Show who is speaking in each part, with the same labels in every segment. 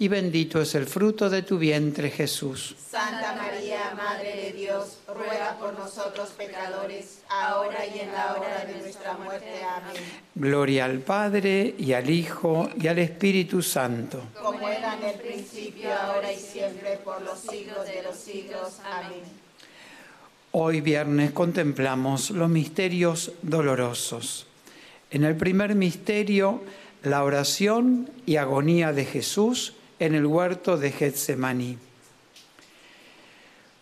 Speaker 1: y bendito es el fruto de tu vientre Jesús.
Speaker 2: Santa María, Madre de Dios, ruega por nosotros pecadores, ahora y en la hora de nuestra muerte. Amén.
Speaker 1: Gloria al Padre y al Hijo y al Espíritu Santo.
Speaker 2: Como era en el principio, ahora y siempre, por los siglos de los siglos. Amén.
Speaker 1: Hoy viernes contemplamos los misterios dolorosos. En el primer misterio, la oración y agonía de Jesús en el huerto de Getsemaní.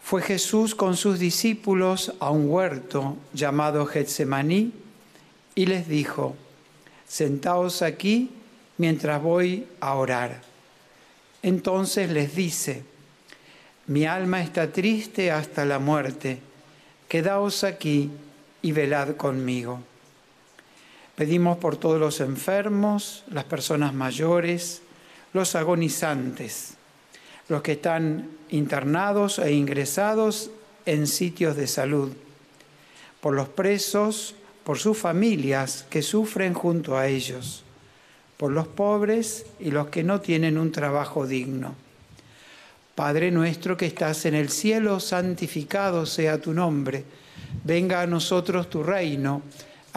Speaker 1: Fue Jesús con sus discípulos a un huerto llamado Getsemaní y les dijo, sentaos aquí mientras voy a orar. Entonces les dice, mi alma está triste hasta la muerte, quedaos aquí y velad conmigo. Pedimos por todos los enfermos, las personas mayores, los agonizantes, los que están internados e ingresados en sitios de salud, por los presos, por sus familias que sufren junto a ellos, por los pobres y los que no tienen un trabajo digno. Padre nuestro que estás en el cielo, santificado sea tu nombre, venga a nosotros tu reino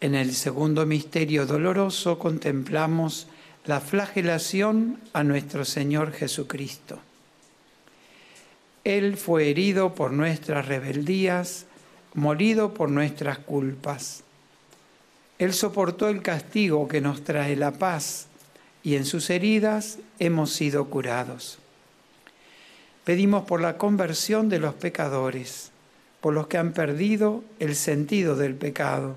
Speaker 1: En el segundo misterio doloroso contemplamos la flagelación a nuestro Señor Jesucristo. Él fue herido por nuestras rebeldías, molido por nuestras culpas. Él soportó el castigo que nos trae la paz y en sus heridas hemos sido curados. Pedimos por la conversión de los pecadores, por los que han perdido el sentido del pecado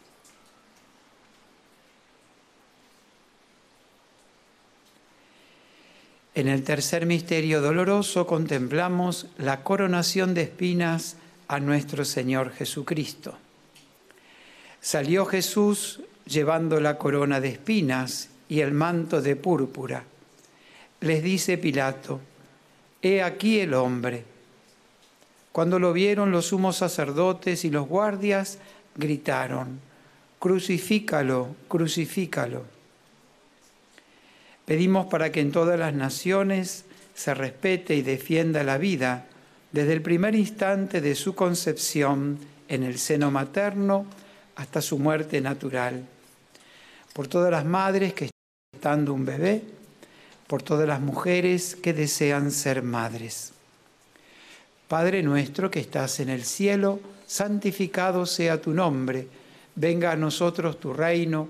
Speaker 1: En el tercer misterio doloroso contemplamos la coronación de espinas a nuestro Señor Jesucristo. Salió Jesús llevando la corona de espinas y el manto de púrpura. Les dice Pilato, He aquí el hombre. Cuando lo vieron los sumos sacerdotes y los guardias, gritaron, Crucifícalo, crucifícalo. Pedimos para que en todas las naciones se respete y defienda la vida desde el primer instante de su concepción en el seno materno hasta su muerte natural. Por todas las madres que están dando un bebé, por todas las mujeres que desean ser madres. Padre nuestro que estás en el cielo, santificado sea tu nombre, venga a nosotros tu reino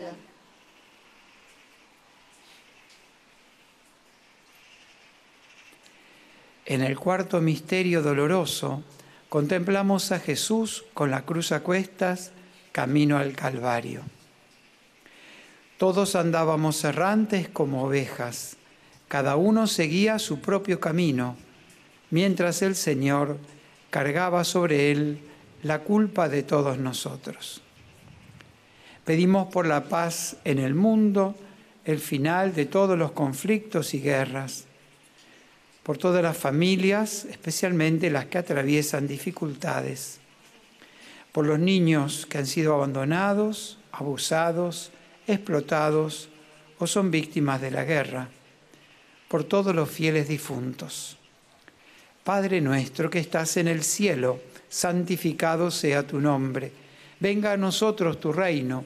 Speaker 1: En el cuarto misterio doloroso contemplamos a Jesús con la cruz a cuestas, camino al Calvario. Todos andábamos errantes como ovejas, cada uno seguía su propio camino, mientras el Señor cargaba sobre él la culpa de todos nosotros. Pedimos por la paz en el mundo, el final de todos los conflictos y guerras por todas las familias, especialmente las que atraviesan dificultades, por los niños que han sido abandonados, abusados, explotados o son víctimas de la guerra, por todos los fieles difuntos. Padre nuestro que estás en el cielo, santificado sea tu nombre, venga a nosotros tu reino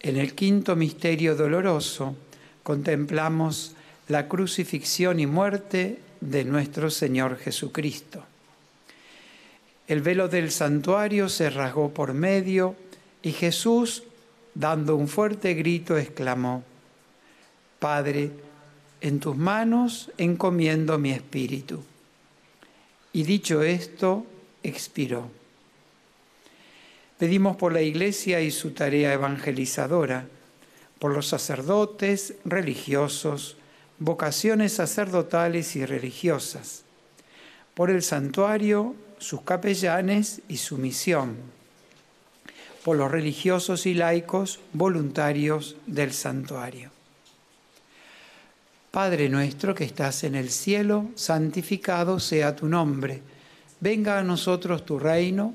Speaker 1: En el quinto misterio doloroso contemplamos la crucifixión y muerte de nuestro Señor Jesucristo. El velo del santuario se rasgó por medio y Jesús, dando un fuerte grito, exclamó, Padre, en tus manos encomiendo mi espíritu. Y dicho esto, expiró. Pedimos por la Iglesia y su tarea evangelizadora, por los sacerdotes, religiosos, vocaciones sacerdotales y religiosas, por el santuario, sus capellanes y su misión, por los religiosos y laicos voluntarios del santuario. Padre nuestro que estás en el cielo, santificado sea tu nombre, venga a nosotros tu reino,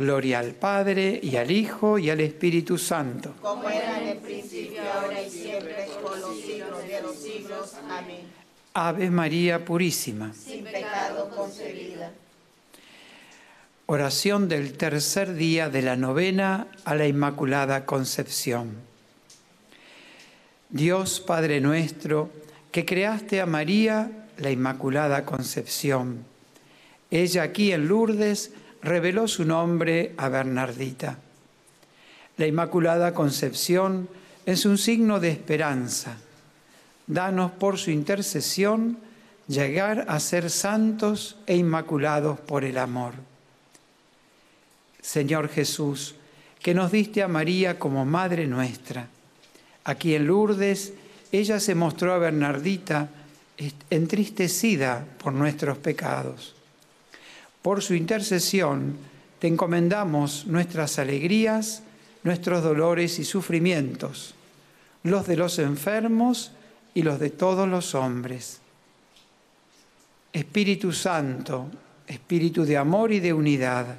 Speaker 1: Gloria al Padre y al Hijo y al Espíritu Santo.
Speaker 2: Como era en el principio, ahora y siempre, por los siglos de los siglos. Amén.
Speaker 1: Ave María Purísima.
Speaker 2: Sin pecado concebida.
Speaker 1: Oración del tercer día de la novena a la Inmaculada Concepción. Dios Padre nuestro, que creaste a María, la Inmaculada Concepción. Ella aquí en Lourdes reveló su nombre a Bernardita. La Inmaculada Concepción es un signo de esperanza. Danos por su intercesión llegar a ser santos e inmaculados por el amor. Señor Jesús, que nos diste a María como Madre nuestra. Aquí en Lourdes, ella se mostró a Bernardita entristecida por nuestros pecados. Por su intercesión, te encomendamos nuestras alegrías, nuestros dolores y sufrimientos, los de los enfermos y los de todos los hombres. Espíritu Santo, Espíritu de amor y de unidad,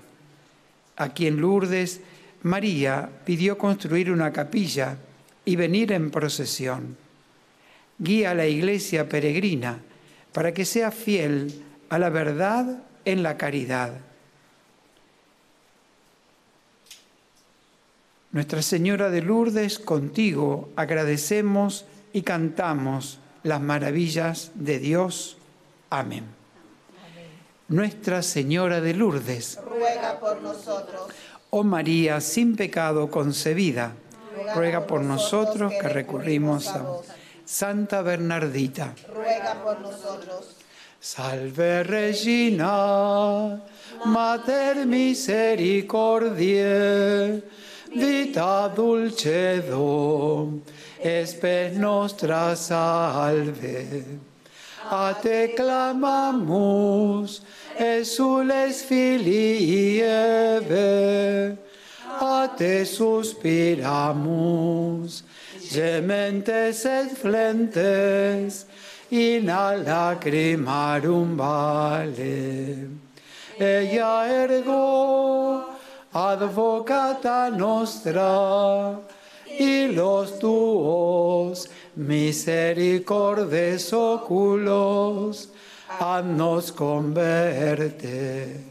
Speaker 1: aquí en Lourdes, María pidió construir una capilla y venir en procesión. Guía a la iglesia peregrina para que sea fiel a la verdad en la caridad. Nuestra Señora de Lourdes, contigo agradecemos y cantamos las maravillas de Dios. Amén. Nuestra Señora de Lourdes,
Speaker 2: ruega por nosotros.
Speaker 1: Oh María, sin pecado concebida, ruega por nosotros que recurrimos a vos. Santa Bernardita,
Speaker 2: ruega por nosotros.
Speaker 1: Salve Regina, Mater misericordiae, vita dulcedo, espes nostra salve. A te clamamus, exules filii Eve, a te suspiramus, gementes et flentes, in lacrimarum vale. Ella ergo, advocata nostra, y los tuos misericordes oculos, nos converte.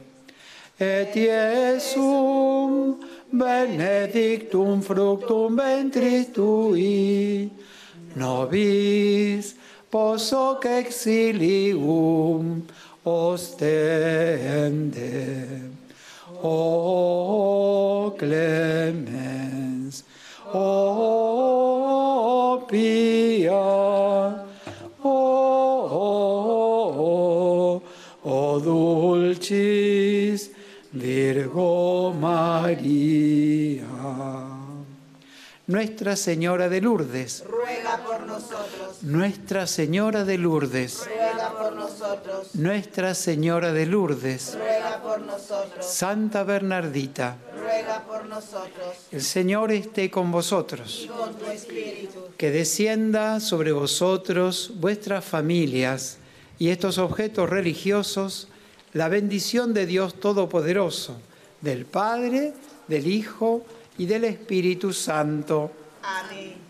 Speaker 1: Et Iesum benedictum fructum ventris tui, nobis posoc exilium ostende. O clemens, o pia, o, dulcis Virgo María. Nuestra Señora de Lourdes,
Speaker 2: nosotros.
Speaker 1: Nuestra Señora de Lourdes,
Speaker 2: ruega por nosotros.
Speaker 1: Nuestra Señora de Lourdes,
Speaker 2: ruega por nosotros.
Speaker 1: Santa Bernardita,
Speaker 2: ruega por nosotros.
Speaker 1: el Señor esté con vosotros.
Speaker 2: Y con tu espíritu.
Speaker 1: Que descienda sobre vosotros, vuestras familias y estos objetos religiosos, la bendición de Dios Todopoderoso, del Padre, del Hijo y del Espíritu Santo.
Speaker 2: Amén.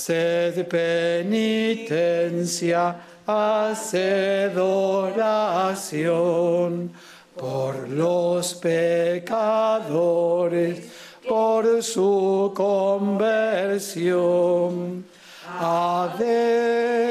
Speaker 1: Haced penitencia, haced oración por los pecadores, por su conversión. Ave,